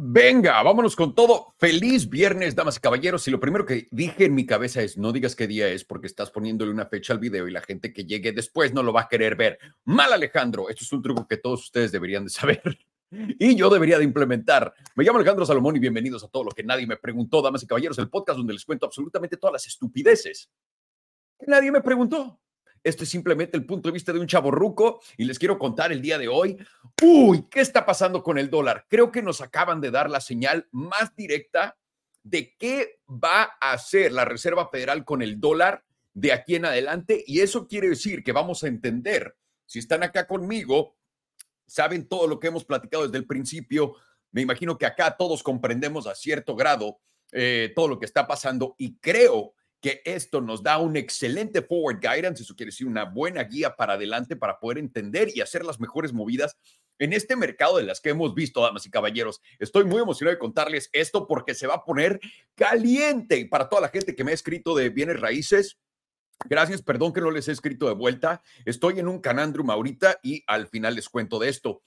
Venga, vámonos con todo. Feliz viernes, damas y caballeros. Y lo primero que dije en mi cabeza es, no digas qué día es porque estás poniéndole una fecha al video y la gente que llegue después no lo va a querer ver. Mal Alejandro, esto es un truco que todos ustedes deberían de saber y yo debería de implementar. Me llamo Alejandro Salomón y bienvenidos a todo lo que nadie me preguntó, damas y caballeros, el podcast donde les cuento absolutamente todas las estupideces que nadie me preguntó. Esto es simplemente el punto de vista de un chavo ruco y les quiero contar el día de hoy. Uy, ¿qué está pasando con el dólar? Creo que nos acaban de dar la señal más directa de qué va a hacer la Reserva Federal con el dólar de aquí en adelante y eso quiere decir que vamos a entender, si están acá conmigo, saben todo lo que hemos platicado desde el principio, me imagino que acá todos comprendemos a cierto grado eh, todo lo que está pasando y creo que esto nos da un excelente forward guidance, eso quiere decir una buena guía para adelante para poder entender y hacer las mejores movidas en este mercado de las que hemos visto, damas y caballeros. Estoy muy emocionado de contarles esto porque se va a poner caliente para toda la gente que me ha escrito de bienes raíces. Gracias, perdón que no les he escrito de vuelta. Estoy en un canandrum ahorita y al final les cuento de esto.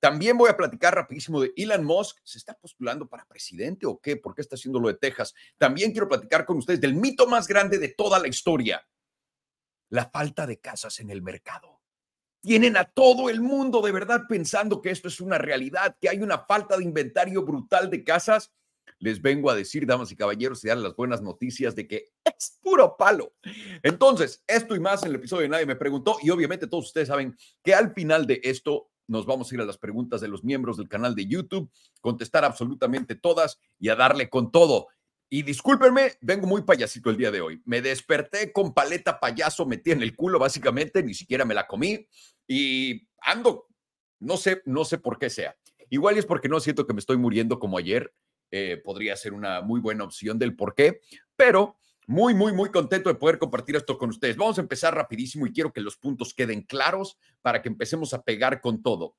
También voy a platicar rapidísimo de Elon Musk. ¿Se está postulando para presidente o qué? ¿Por qué está haciendo lo de Texas? También quiero platicar con ustedes del mito más grande de toda la historia. La falta de casas en el mercado. Tienen a todo el mundo de verdad pensando que esto es una realidad, que hay una falta de inventario brutal de casas. Les vengo a decir, damas y caballeros, y dar las buenas noticias de que es puro palo. Entonces, esto y más en el episodio de Nadie me preguntó, y obviamente todos ustedes saben que al final de esto nos vamos a ir a las preguntas de los miembros del canal de YouTube, contestar absolutamente todas y a darle con todo. Y discúlpenme, vengo muy payasito el día de hoy. Me desperté con paleta payaso metí en el culo, básicamente, ni siquiera me la comí y ando, no sé, no sé por qué sea. Igual es porque no siento que me estoy muriendo como ayer. Eh, podría ser una muy buena opción del por qué, pero muy, muy, muy contento de poder compartir esto con ustedes. Vamos a empezar rapidísimo y quiero que los puntos queden claros para que empecemos a pegar con todo.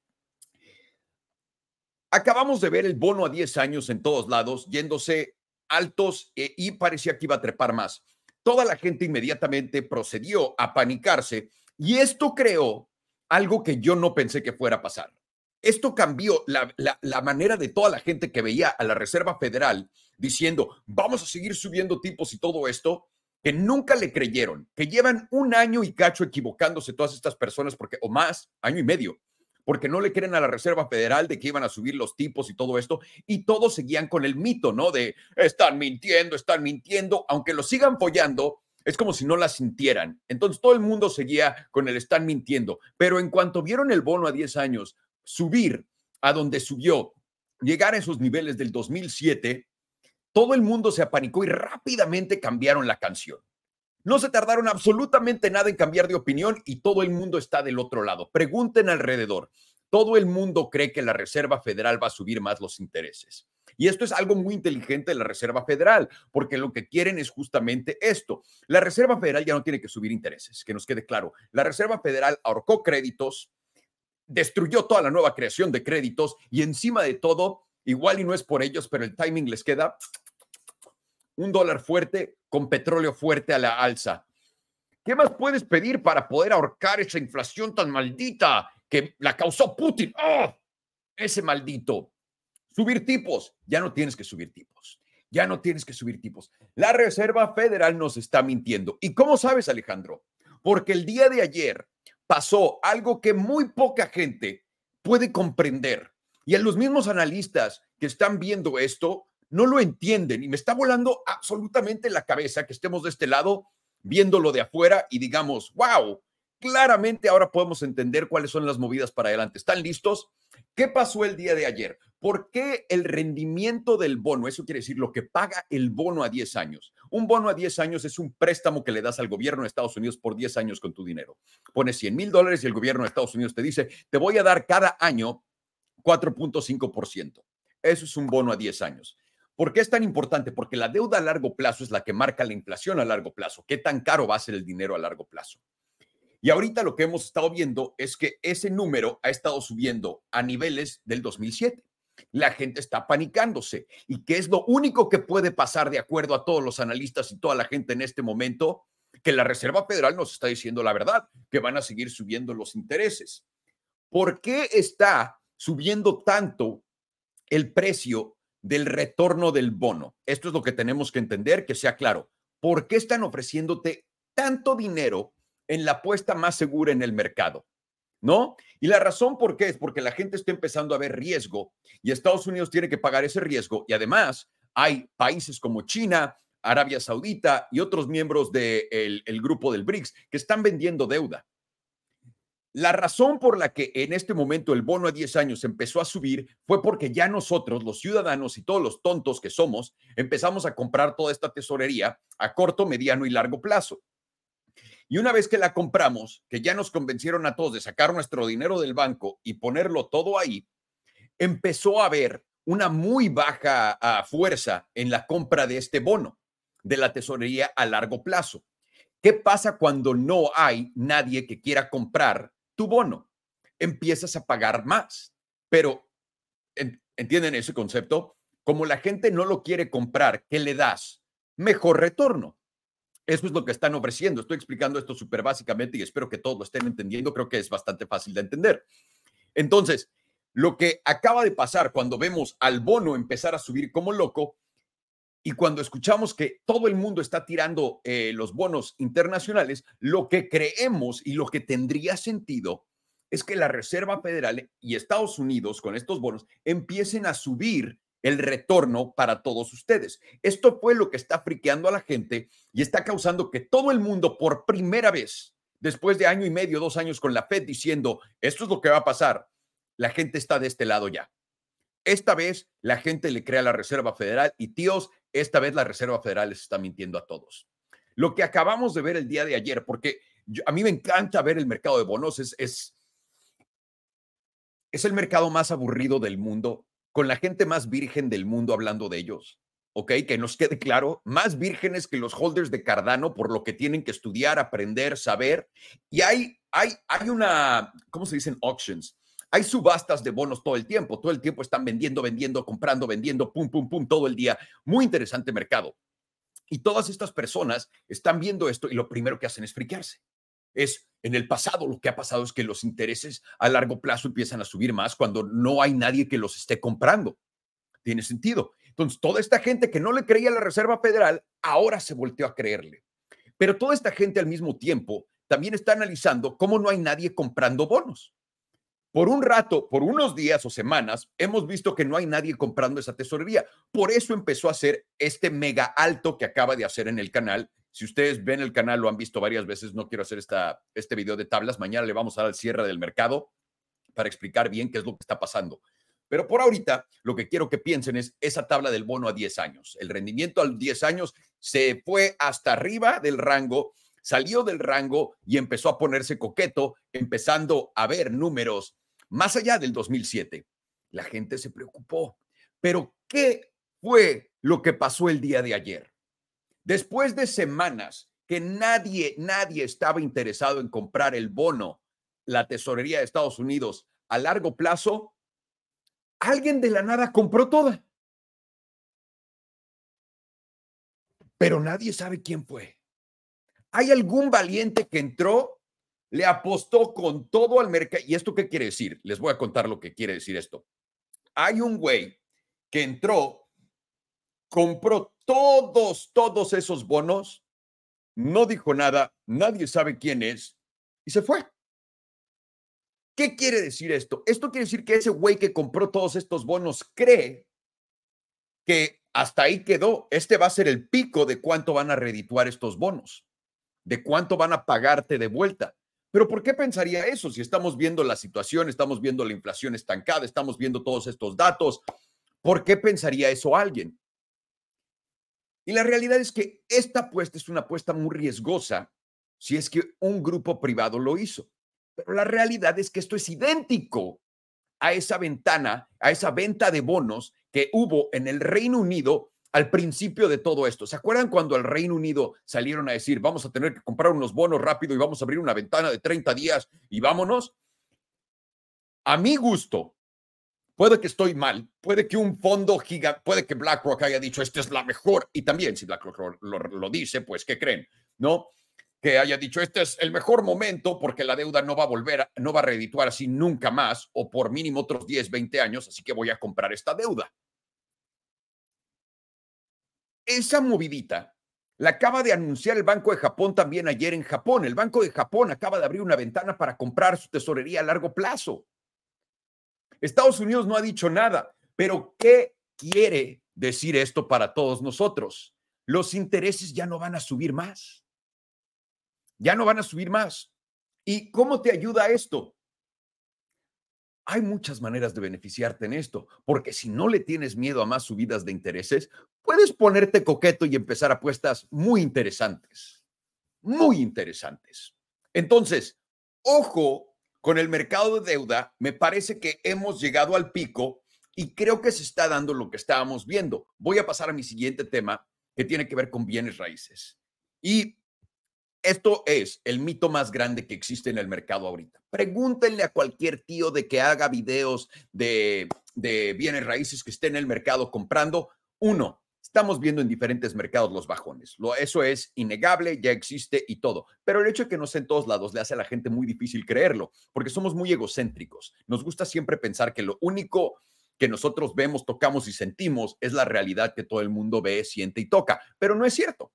Acabamos de ver el bono a 10 años en todos lados, yéndose altos eh, y parecía que iba a trepar más. Toda la gente inmediatamente procedió a panicarse y esto creó algo que yo no pensé que fuera a pasar. Esto cambió la, la manera de toda la gente que veía a la Reserva Federal diciendo, vamos a seguir subiendo tipos y todo esto, que nunca le creyeron, que llevan un año y cacho equivocándose todas estas personas, porque, o más, año y medio, porque no le creen a la Reserva Federal de que iban a subir los tipos y todo esto, y todos seguían con el mito, ¿no? De están mintiendo, están mintiendo, aunque lo sigan follando, es como si no la sintieran. Entonces todo el mundo seguía con el están mintiendo, pero en cuanto vieron el bono a 10 años subir a donde subió, llegar a esos niveles del 2007, todo el mundo se apanicó y rápidamente cambiaron la canción. No se tardaron absolutamente nada en cambiar de opinión y todo el mundo está del otro lado. Pregunten alrededor. Todo el mundo cree que la Reserva Federal va a subir más los intereses. Y esto es algo muy inteligente de la Reserva Federal, porque lo que quieren es justamente esto. La Reserva Federal ya no tiene que subir intereses, que nos quede claro. La Reserva Federal ahorcó créditos, destruyó toda la nueva creación de créditos y encima de todo, igual y no es por ellos, pero el timing les queda un dólar fuerte con petróleo fuerte a la alza. ¿Qué más puedes pedir para poder ahorcar esa inflación tan maldita que la causó Putin? ¡Oh! Ese maldito. Subir tipos. Ya no tienes que subir tipos. Ya no tienes que subir tipos. La Reserva Federal nos está mintiendo. ¿Y cómo sabes, Alejandro? Porque el día de ayer pasó algo que muy poca gente puede comprender. Y a los mismos analistas que están viendo esto no lo entienden y me está volando absolutamente la cabeza que estemos de este lado viéndolo de afuera y digamos, wow, claramente ahora podemos entender cuáles son las movidas para adelante. ¿Están listos? ¿Qué pasó el día de ayer? ¿Por qué el rendimiento del bono, eso quiere decir lo que paga el bono a 10 años? Un bono a 10 años es un préstamo que le das al gobierno de Estados Unidos por 10 años con tu dinero. Pones 100 mil dólares y el gobierno de Estados Unidos te dice, te voy a dar cada año 4.5%. Eso es un bono a 10 años. ¿Por qué es tan importante? Porque la deuda a largo plazo es la que marca la inflación a largo plazo. ¿Qué tan caro va a ser el dinero a largo plazo? Y ahorita lo que hemos estado viendo es que ese número ha estado subiendo a niveles del 2007. La gente está panicándose. ¿Y qué es lo único que puede pasar de acuerdo a todos los analistas y toda la gente en este momento? Que la Reserva Federal nos está diciendo la verdad, que van a seguir subiendo los intereses. ¿Por qué está subiendo tanto el precio del retorno del bono. Esto es lo que tenemos que entender, que sea claro. ¿Por qué están ofreciéndote tanto dinero en la apuesta más segura en el mercado? ¿No? Y la razón por qué es porque la gente está empezando a ver riesgo y Estados Unidos tiene que pagar ese riesgo y además hay países como China, Arabia Saudita y otros miembros del grupo del BRICS que están vendiendo deuda. La razón por la que en este momento el bono a 10 años empezó a subir fue porque ya nosotros, los ciudadanos y todos los tontos que somos, empezamos a comprar toda esta tesorería a corto, mediano y largo plazo. Y una vez que la compramos, que ya nos convencieron a todos de sacar nuestro dinero del banco y ponerlo todo ahí, empezó a haber una muy baja ah, fuerza en la compra de este bono de la tesorería a largo plazo. ¿Qué pasa cuando no hay nadie que quiera comprar tu bono, empiezas a pagar más. Pero, ¿entienden ese concepto? Como la gente no lo quiere comprar, ¿qué le das? Mejor retorno. Eso es lo que están ofreciendo. Estoy explicando esto súper básicamente y espero que todos lo estén entendiendo. Creo que es bastante fácil de entender. Entonces, lo que acaba de pasar cuando vemos al bono empezar a subir como loco y cuando escuchamos que todo el mundo está tirando eh, los bonos internacionales, lo que creemos y lo que tendría sentido es que la Reserva Federal y Estados Unidos con estos bonos empiecen a subir el retorno para todos ustedes. Esto fue lo que está friqueando a la gente y está causando que todo el mundo por primera vez, después de año y medio, dos años con la Fed diciendo, esto es lo que va a pasar, la gente está de este lado ya. Esta vez la gente le crea a la Reserva Federal y tíos, esta vez la Reserva Federal les está mintiendo a todos. Lo que acabamos de ver el día de ayer, porque a mí me encanta ver el mercado de bonos, es, es, es el mercado más aburrido del mundo, con la gente más virgen del mundo hablando de ellos. ¿ok? Que nos quede claro, más vírgenes que los holders de Cardano por lo que tienen que estudiar, aprender, saber. Y hay, hay, hay una, ¿cómo se dicen? Auctions. Hay subastas de bonos todo el tiempo, todo el tiempo están vendiendo, vendiendo, comprando, vendiendo, pum, pum, pum, todo el día. Muy interesante mercado. Y todas estas personas están viendo esto y lo primero que hacen es friquearse. Es en el pasado lo que ha pasado es que los intereses a largo plazo empiezan a subir más cuando no hay nadie que los esté comprando. Tiene sentido. Entonces, toda esta gente que no le creía a la Reserva Federal ahora se volteó a creerle. Pero toda esta gente al mismo tiempo también está analizando cómo no hay nadie comprando bonos por un rato, por unos días o semanas, hemos visto que no hay nadie comprando esa tesorería. Por eso empezó a hacer este mega alto que acaba de hacer en el canal. Si ustedes ven el canal, lo han visto varias veces, no quiero hacer esta, este video de tablas. Mañana le vamos a dar el cierre del mercado para explicar bien qué es lo que está pasando. Pero por ahorita, lo que quiero que piensen es esa tabla del bono a 10 años. El rendimiento a 10 años se fue hasta arriba del rango, salió del rango y empezó a ponerse coqueto, empezando a ver números más allá del 2007. La gente se preocupó. Pero, ¿qué fue lo que pasó el día de ayer? Después de semanas que nadie, nadie estaba interesado en comprar el bono, la tesorería de Estados Unidos a largo plazo, alguien de la nada compró toda. Pero nadie sabe quién fue. ¿Hay algún valiente que entró le apostó con todo al mercado. ¿Y esto qué quiere decir? Les voy a contar lo que quiere decir esto. Hay un güey que entró, compró todos, todos esos bonos, no dijo nada, nadie sabe quién es y se fue. ¿Qué quiere decir esto? Esto quiere decir que ese güey que compró todos estos bonos cree que hasta ahí quedó. Este va a ser el pico de cuánto van a redituar estos bonos, de cuánto van a pagarte de vuelta. Pero ¿por qué pensaría eso si estamos viendo la situación, estamos viendo la inflación estancada, estamos viendo todos estos datos? ¿Por qué pensaría eso alguien? Y la realidad es que esta apuesta es una apuesta muy riesgosa si es que un grupo privado lo hizo. Pero la realidad es que esto es idéntico a esa ventana, a esa venta de bonos que hubo en el Reino Unido al principio de todo esto. ¿Se acuerdan cuando al Reino Unido salieron a decir, vamos a tener que comprar unos bonos rápido y vamos a abrir una ventana de 30 días y vámonos? A mi gusto, puede que estoy mal, puede que un fondo gigante, puede que BlackRock haya dicho, esta es la mejor, y también si BlackRock lo, dice, pues, ¿qué creen? ¿No? Que haya dicho, este es el mejor momento porque la deuda no va a volver, no va a reedituar así nunca más o por mínimo otros 10, 20 años, así que voy a comprar esta deuda. esa movidita la acaba de anunciar el Banco de Japón también ayer en Japón. El Banco de Japón acaba de abrir una ventana para comprar su tesorería a largo plazo. Estados Unidos no ha dicho nada, pero ¿qué quiere decir esto para todos nosotros? Los intereses ya no van a subir más. Ya no van a subir más. ¿Y cómo te ayuda esto? Hay muchas maneras de beneficiarte en esto, porque si no le tienes miedo a más subidas de intereses, puedes ponerte coqueto y empezar apuestas muy interesantes, muy interesantes. Entonces, ojo con el mercado de deuda, me parece que hemos llegado al pico y creo que se está dando lo que estábamos viendo. Voy a pasar a mi siguiente tema que tiene que ver con bienes raíces. Y esto es el mito más grande que existe en el mercado ahorita. Pregúntenle a cualquier tío de que haga videos de, de bienes raíces que esté en el mercado comprando. Uno, Estamos viendo en diferentes mercados los bajones. Lo, eso es innegable, ya existe y todo. Pero el hecho de que no sea en todos lados le hace a la gente muy difícil creerlo, porque somos muy egocéntricos. Nos gusta siempre pensar que lo único que nosotros vemos, tocamos y sentimos es la realidad que todo el mundo ve, siente y toca. Pero no es cierto.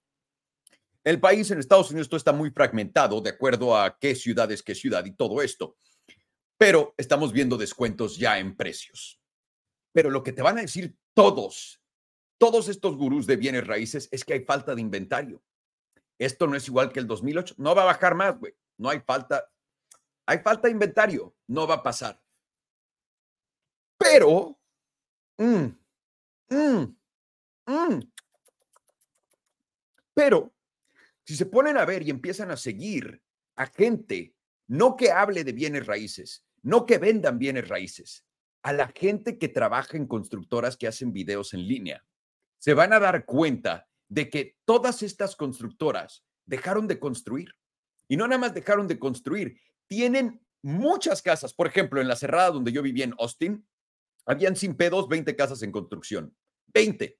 El país en Estados Unidos todo está muy fragmentado de acuerdo a qué ciudad es qué ciudad y todo esto. Pero estamos viendo descuentos ya en precios. Pero lo que te van a decir todos todos estos gurús de bienes raíces es que hay falta de inventario. Esto no es igual que el 2008. No va a bajar más, güey. No hay falta. Hay falta de inventario. No va a pasar. Pero, mm, mm, mm. pero, si se ponen a ver y empiezan a seguir a gente, no que hable de bienes raíces, no que vendan bienes raíces, a la gente que trabaja en constructoras que hacen videos en línea, se van a dar cuenta de que todas estas constructoras dejaron de construir. Y no nada más dejaron de construir, tienen muchas casas. Por ejemplo, en la cerrada donde yo vivía en Austin, habían sin pedos 20 casas en construcción. 20.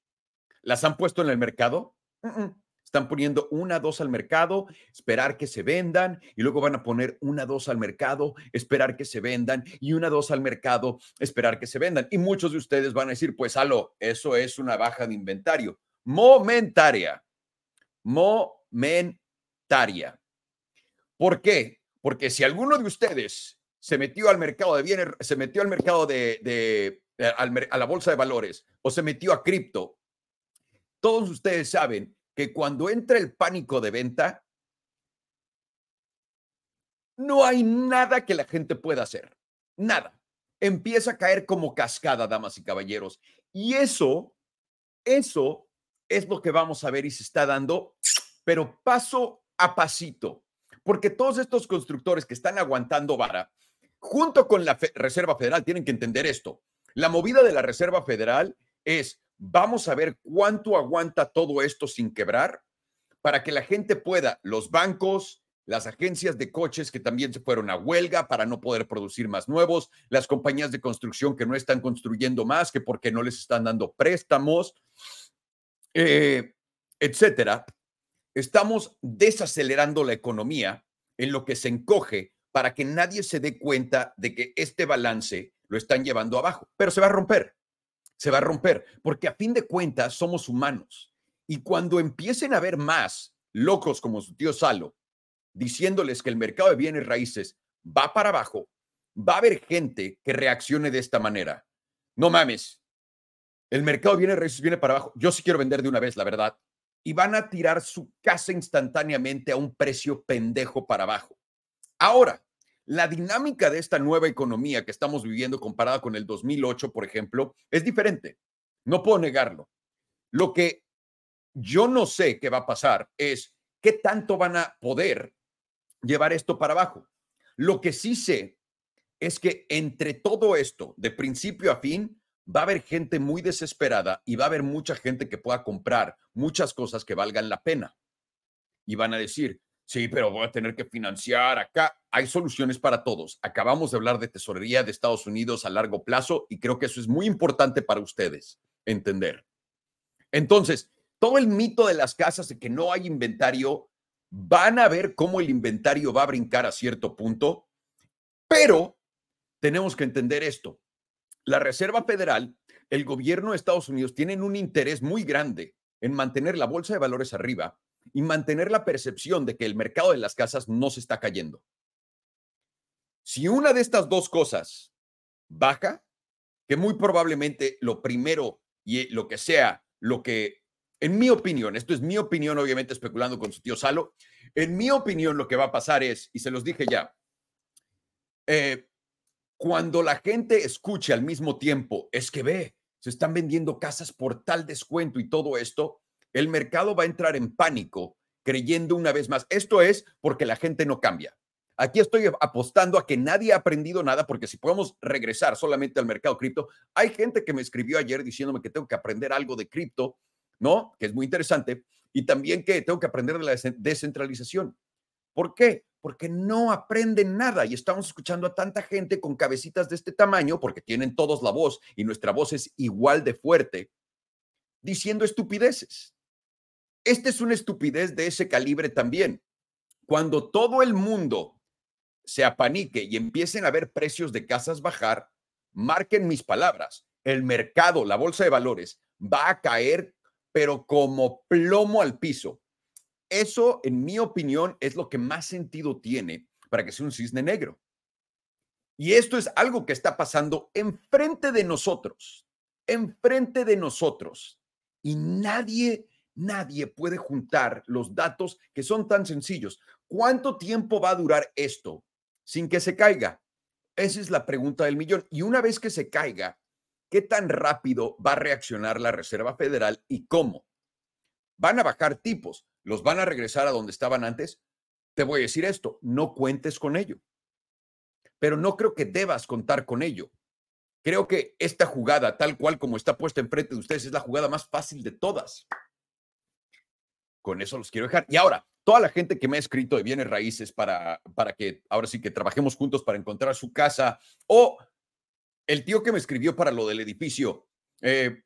¿Las han puesto en el mercado? Están poniendo una, dos al mercado, esperar que se vendan y luego van a poner una, dos al mercado, esperar que se vendan y una, dos al mercado, esperar que se vendan. Y muchos de ustedes van a decir, pues, aló, eso es una baja de inventario. Momentaria. Momentaria. ¿Por qué? Porque si alguno de ustedes se metió al mercado de bienes, se metió al mercado de, eh, a la bolsa de valores o se metió a cripto, todos ustedes saben que cuando entra el pánico de venta, no hay nada que la gente pueda hacer. Nada. Empieza a caer como cascada, damas y caballeros. Y eso, eso es lo que vamos a ver y se está dando, pero paso a pasito. Porque todos estos constructores que están aguantando vara, junto con la Reserva Federal, tienen que entender esto. La movida de la Reserva Federal es Vamos a ver cuánto aguanta todo esto sin quebrar para que la gente pueda, los bancos, las agencias de coches que también se fueron a huelga para no poder producir más nuevos, las compañías de construcción que no están construyendo más, que porque no les están dando préstamos, eh, etcétera. Estamos desacelerando la economía en lo que se encoge para que nadie se dé cuenta de que este balance lo están llevando abajo, pero se va a romper se va a romper, porque a fin de cuentas somos humanos. Y cuando empiecen a ver más locos como su tío Salo, diciéndoles que el mercado de bienes raíces va para abajo, va a haber gente que reaccione de esta manera. No mames, el mercado de bienes raíces viene para abajo. Yo sí quiero vender de una vez, la verdad. Y van a tirar su casa instantáneamente a un precio pendejo para abajo. Ahora, la dinámica de esta nueva economía que estamos viviendo comparada con el 2008, por ejemplo, es diferente. No puedo negarlo. Lo que yo no sé qué va a pasar es qué tanto van a poder llevar esto para abajo. Lo que sí sé es que entre todo esto, de principio a fin, va a haber gente muy desesperada y va a haber mucha gente que pueda comprar muchas cosas que valgan la pena. Y van a decir, Sí, pero voy a tener que financiar acá. Hay soluciones para todos. Acabamos de hablar de tesorería de Estados Unidos a largo plazo y creo que eso es muy importante para ustedes entender. Entonces, todo el mito de las casas de que no hay inventario, van a ver cómo el inventario va a brincar a cierto punto, pero tenemos que entender esto. La Reserva Federal, el gobierno de Estados Unidos tienen un interés muy grande en mantener la bolsa de valores arriba y mantener la percepción de que el mercado de las casas no se está cayendo. Si una de estas dos cosas baja, que muy probablemente lo primero y lo que sea, lo que, en mi opinión, esto es mi opinión, obviamente especulando con su tío Salo, en mi opinión lo que va a pasar es, y se los dije ya, eh, cuando la gente escuche al mismo tiempo, es que ve, se están vendiendo casas por tal descuento y todo esto, el mercado va a entrar en pánico creyendo una vez más. Esto es porque la gente no cambia. Aquí estoy apostando a que nadie ha aprendido nada, porque si podemos regresar solamente al mercado cripto, hay gente que me escribió ayer diciéndome que tengo que aprender algo de cripto, ¿no? Que es muy interesante, y también que tengo que aprender de la descentralización. ¿Por qué? Porque no aprenden nada y estamos escuchando a tanta gente con cabecitas de este tamaño, porque tienen todos la voz y nuestra voz es igual de fuerte, diciendo estupideces. Esta es una estupidez de ese calibre también. Cuando todo el mundo se apanique y empiecen a ver precios de casas bajar, marquen mis palabras, el mercado, la bolsa de valores va a caer, pero como plomo al piso. Eso, en mi opinión, es lo que más sentido tiene para que sea un cisne negro. Y esto es algo que está pasando enfrente de nosotros, enfrente de nosotros. Y nadie, nadie puede juntar los datos que son tan sencillos. ¿Cuánto tiempo va a durar esto sin que se caiga? Esa es la pregunta del millón. Y una vez que se caiga, ¿qué tan rápido va a reaccionar la Reserva Federal y cómo? Van a bajar tipos, los van a regresar a donde estaban antes. Te voy a decir esto, no cuentes con ello. Pero no creo que debas contar con ello. Creo que esta jugada, tal cual como está puesta enfrente de ustedes, es la jugada más fácil de todas. Con eso los quiero dejar. Y ahora, toda la gente que me ha escrito de bienes raíces para, para que ahora sí que trabajemos juntos para encontrar su casa o el tío que me escribió para lo del edificio. Eh,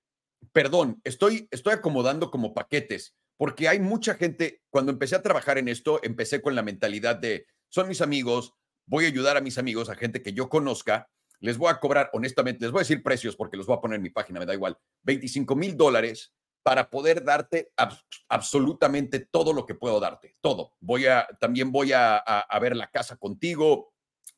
perdón, estoy, estoy acomodando como paquetes porque hay mucha gente, cuando empecé a trabajar en esto, empecé con la mentalidad de, son mis amigos, voy a ayudar a mis amigos, a gente que yo conozca, les voy a cobrar, honestamente, les voy a decir precios porque los voy a poner en mi página, me da igual, 25 mil dólares para poder darte absolutamente todo lo que puedo darte, todo. Voy a, también voy a, ver la casa contigo,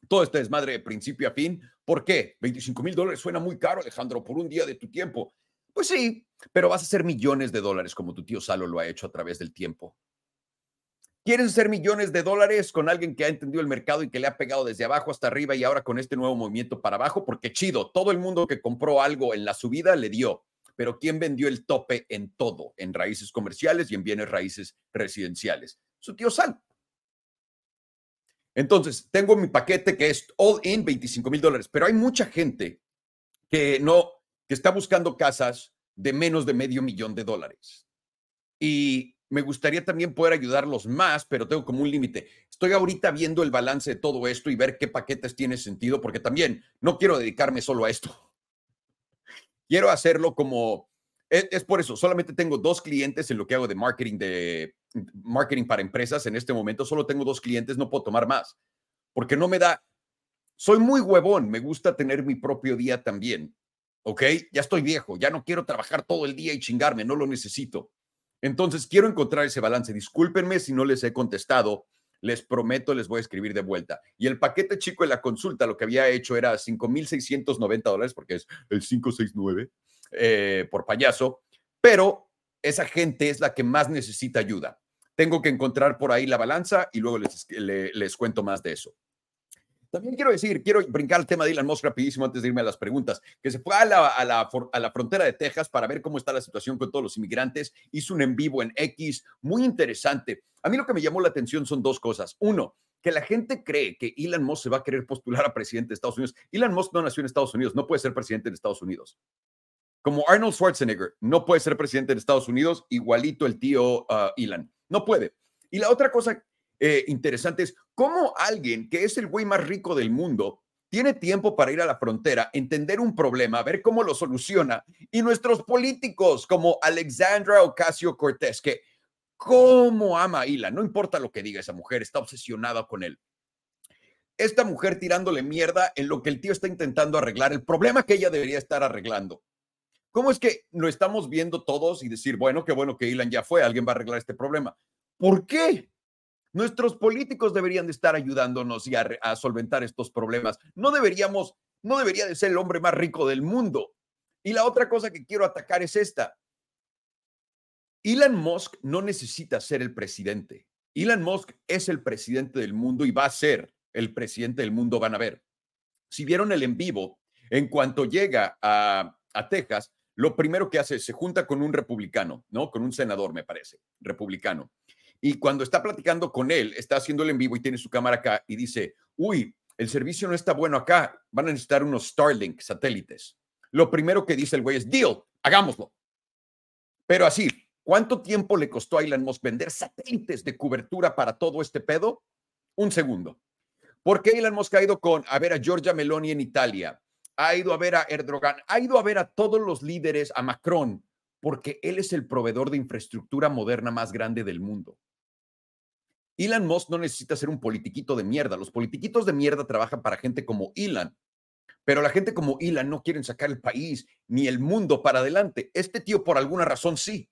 todo este desmadre de principio a fin. ¿Por qué? 25 mil dólares suena muy caro, Alejandro, por un día de tu tiempo. Pues sí, pero vas a hacer millones de dólares como tu tío Salo lo ha hecho a través del tiempo. ¿Quieres hacer millones de dólares con alguien que ha entendido el mercado y que le ha pegado desde abajo hasta arriba y ahora con este nuevo movimiento para abajo? Porque chido, todo el mundo que compró algo en la subida le dio pero ¿quién vendió el tope en todo? En raíces comerciales y en bienes raíces residenciales. Su tío Sal. Entonces, tengo mi paquete que es all in 25 mil dólares, pero hay mucha gente que no, que está buscando casas de menos de medio millón de dólares. Y me gustaría también poder ayudarlos más, pero tengo como un límite. Estoy ahorita viendo el balance de todo esto y ver qué paquetes tiene sentido, porque también no quiero dedicarme solo a esto. Quiero hacerlo como, es, por eso, solamente tengo dos clientes en lo que hago de marketing, de marketing para empresas en este momento, solo tengo dos clientes, no puedo tomar más, porque no me da, soy muy huevón, me gusta tener mi propio día también, ¿ok? Ya estoy viejo, ya no quiero trabajar todo el día y chingarme, no lo necesito. Entonces, quiero encontrar ese balance. Discúlpenme si no les he contestado les prometo, les voy a escribir de vuelta. Y el paquete chico de la consulta, lo que había hecho era 5.690 dólares, porque es el 569 eh, por payaso, pero esa gente es la que más necesita ayuda. Tengo que encontrar por ahí la balanza y luego les, les cuento más de eso. También quiero decir, quiero brincar el tema de Elon Musk rapidísimo antes de irme a las preguntas, que se fue a la, a la, a la frontera de Texas para ver cómo está la situación con todos los inmigrantes, hizo un en vivo en X, muy interesante. A mí lo que me llamó la atención son dos cosas. Uno, que la gente cree que Elon Musk se va a querer postular a presidente de Estados Unidos. Elon Musk no nació en Estados Unidos, no puede ser presidente de Estados Unidos. Como Arnold Schwarzenegger no puede ser presidente de Estados Unidos, igualito el tío uh, Elon. No puede. Y la otra cosa eh, interesante es cómo alguien que es el güey más rico del mundo tiene tiempo para ir a la frontera, entender un problema, ver cómo lo soluciona. Y nuestros políticos como Alexandra Ocasio Cortés, que cómo ama a Ila, no importa lo que diga esa mujer, está obsesionada con él. Esta mujer tirándole mierda en lo que el tío está intentando arreglar, el problema que ella debería estar arreglando. ¿Cómo es que lo estamos viendo todos y decir, bueno, qué bueno que Elon ya fue, alguien va a arreglar este problema? ¿Por qué? Nuestros políticos deberían de estar ayudándonos y a, solventar estos problemas. No deberíamos, no debería de ser el hombre más rico del mundo. Y la otra cosa que quiero atacar es esta. Elon Musk no necesita ser el presidente. Elon Musk es el presidente del mundo y va a ser el presidente del mundo, van a ver. Si vieron el en vivo, en cuanto llega a, a Texas, lo primero que hace es se junta con un republicano, ¿no? Con un senador, me parece, republicano. Y cuando está platicando con él, está haciéndolo en vivo y tiene su cámara acá y dice, uy, el servicio no está bueno acá, van a necesitar unos Starlink satélites. Lo primero que dice el güey es, deal, hagámoslo. Pero así, ¿cuánto tiempo le costó a Elon Musk vender satélites de cobertura para todo este pedo? Un segundo. ¿Por qué Elon Musk ha ido con, a ver a Giorgia Meloni en Italia? ha ido a ver a Erdogan, ha ido a ver a todos los líderes, a Macron, porque él es el proveedor de infraestructura moderna más grande del mundo. Elon Musk no necesita ser un politiquito de mierda. Los politiquitos de mierda trabajan para gente como Elon, pero la gente como Elon no quieren sacar el país ni el mundo para adelante. Este tío por alguna razón sí.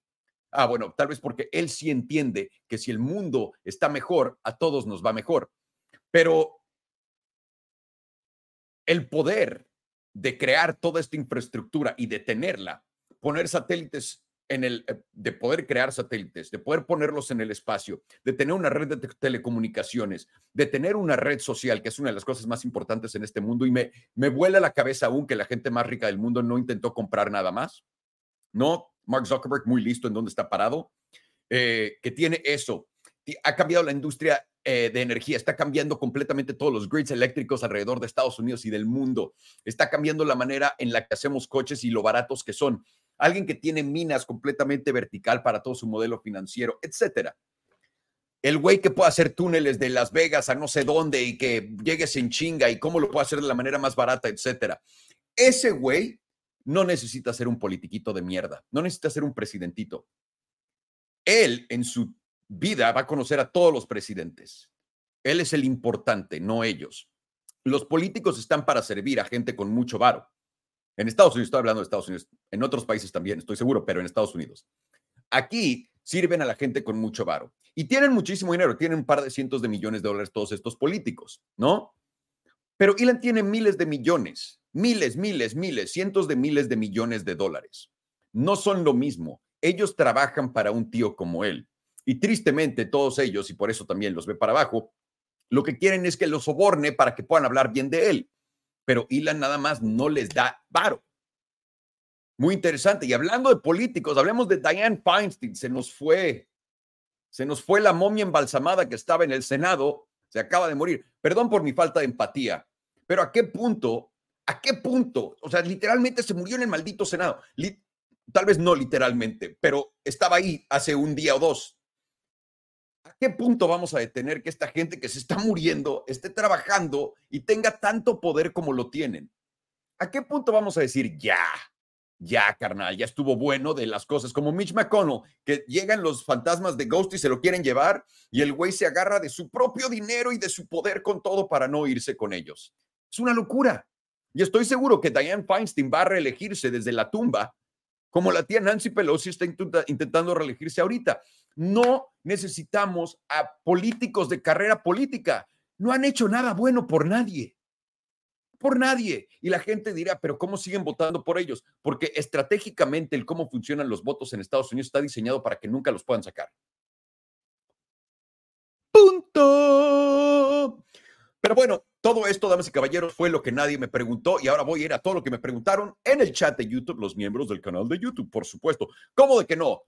Ah, bueno, tal vez porque él sí entiende que si el mundo está mejor, a todos nos va mejor. Pero el poder de crear toda esta infraestructura y de tenerla, poner satélites en el, eh, de poder crear satélites, de poder ponerlos en el espacio, de tener una red de telecomunicaciones, de tener una red social, que es una de las cosas más importantes en este mundo, y me, me vuela la cabeza aún que la gente más rica del mundo no intentó comprar nada más. No, Mark Zuckerberg, muy listo en dónde está parado, eh, que tiene eso. Ha cambiado la industria eh, de energía, está cambiando completamente todos los grids eléctricos alrededor de Estados Unidos y del mundo. Está cambiando la manera en la que hacemos coches y lo baratos que son. Alguien que tiene minas completamente vertical para todo su modelo financiero, etcétera. El güey que puede hacer túneles de Las Vegas a no sé dónde y que llegues en chinga y cómo lo puede hacer de la manera más barata, etcétera. Ese güey no necesita ser un politiquito de mierda, no necesita ser un presidentito. Él en su vida va a conocer a todos los presidentes. Él es el importante, no ellos. Los políticos están para servir a gente con mucho varo. En Estados Unidos, estoy hablando de Estados Unidos, en otros países también, estoy seguro, pero en Estados Unidos. Aquí sirven a la gente con mucho varo y tienen muchísimo dinero, tienen un par de cientos de millones de dólares todos estos políticos, ¿no? Pero Elon tiene miles de millones, miles, miles, miles, cientos de miles de millones de dólares. No son lo mismo. Ellos trabajan para un tío como él. Y tristemente todos ellos, y por eso también los ve para abajo, lo que quieren es que los soborne para que puedan hablar bien de él. Pero Ilan nada más no les da varo. Muy interesante. Y hablando de políticos, hablemos de Diane Feinstein. Se nos fue, se nos fue la momia embalsamada que estaba en el Senado. Se acaba de morir. Perdón por mi falta de empatía, pero ¿a qué punto? ¿A qué punto? O sea, literalmente se murió en el maldito Senado. Tal vez no literalmente, pero estaba ahí hace un día o dos. ¿A qué punto vamos a detener que esta gente que se está muriendo esté trabajando y tenga tanto poder como lo tienen? ¿A qué punto vamos a decir ya? Ya, carnal, ya estuvo bueno de las cosas, como Mitch McConnell, que llegan los fantasmas de Ghost y se lo quieren llevar, y el güey se agarra de su propio dinero y de su poder con todo para no irse con ellos. Es una locura. Y estoy seguro que Diane Feinstein va a reelegirse desde la tumba, como la tía Nancy Pelosi está intentando reelegirse ahorita. No necesitamos a políticos de carrera política. No han hecho nada bueno por nadie. Por nadie. Y la gente dirá, pero ¿cómo siguen votando por ellos? Porque estratégicamente el cómo funcionan los votos en Estados Unidos está diseñado para que nunca los puedan sacar. Punto. Pero bueno, todo esto, damas y caballeros, fue lo que nadie me preguntó y ahora voy a ir a todo lo que me preguntaron en el chat de YouTube, los miembros del canal de YouTube, por supuesto. ¿Cómo de que no?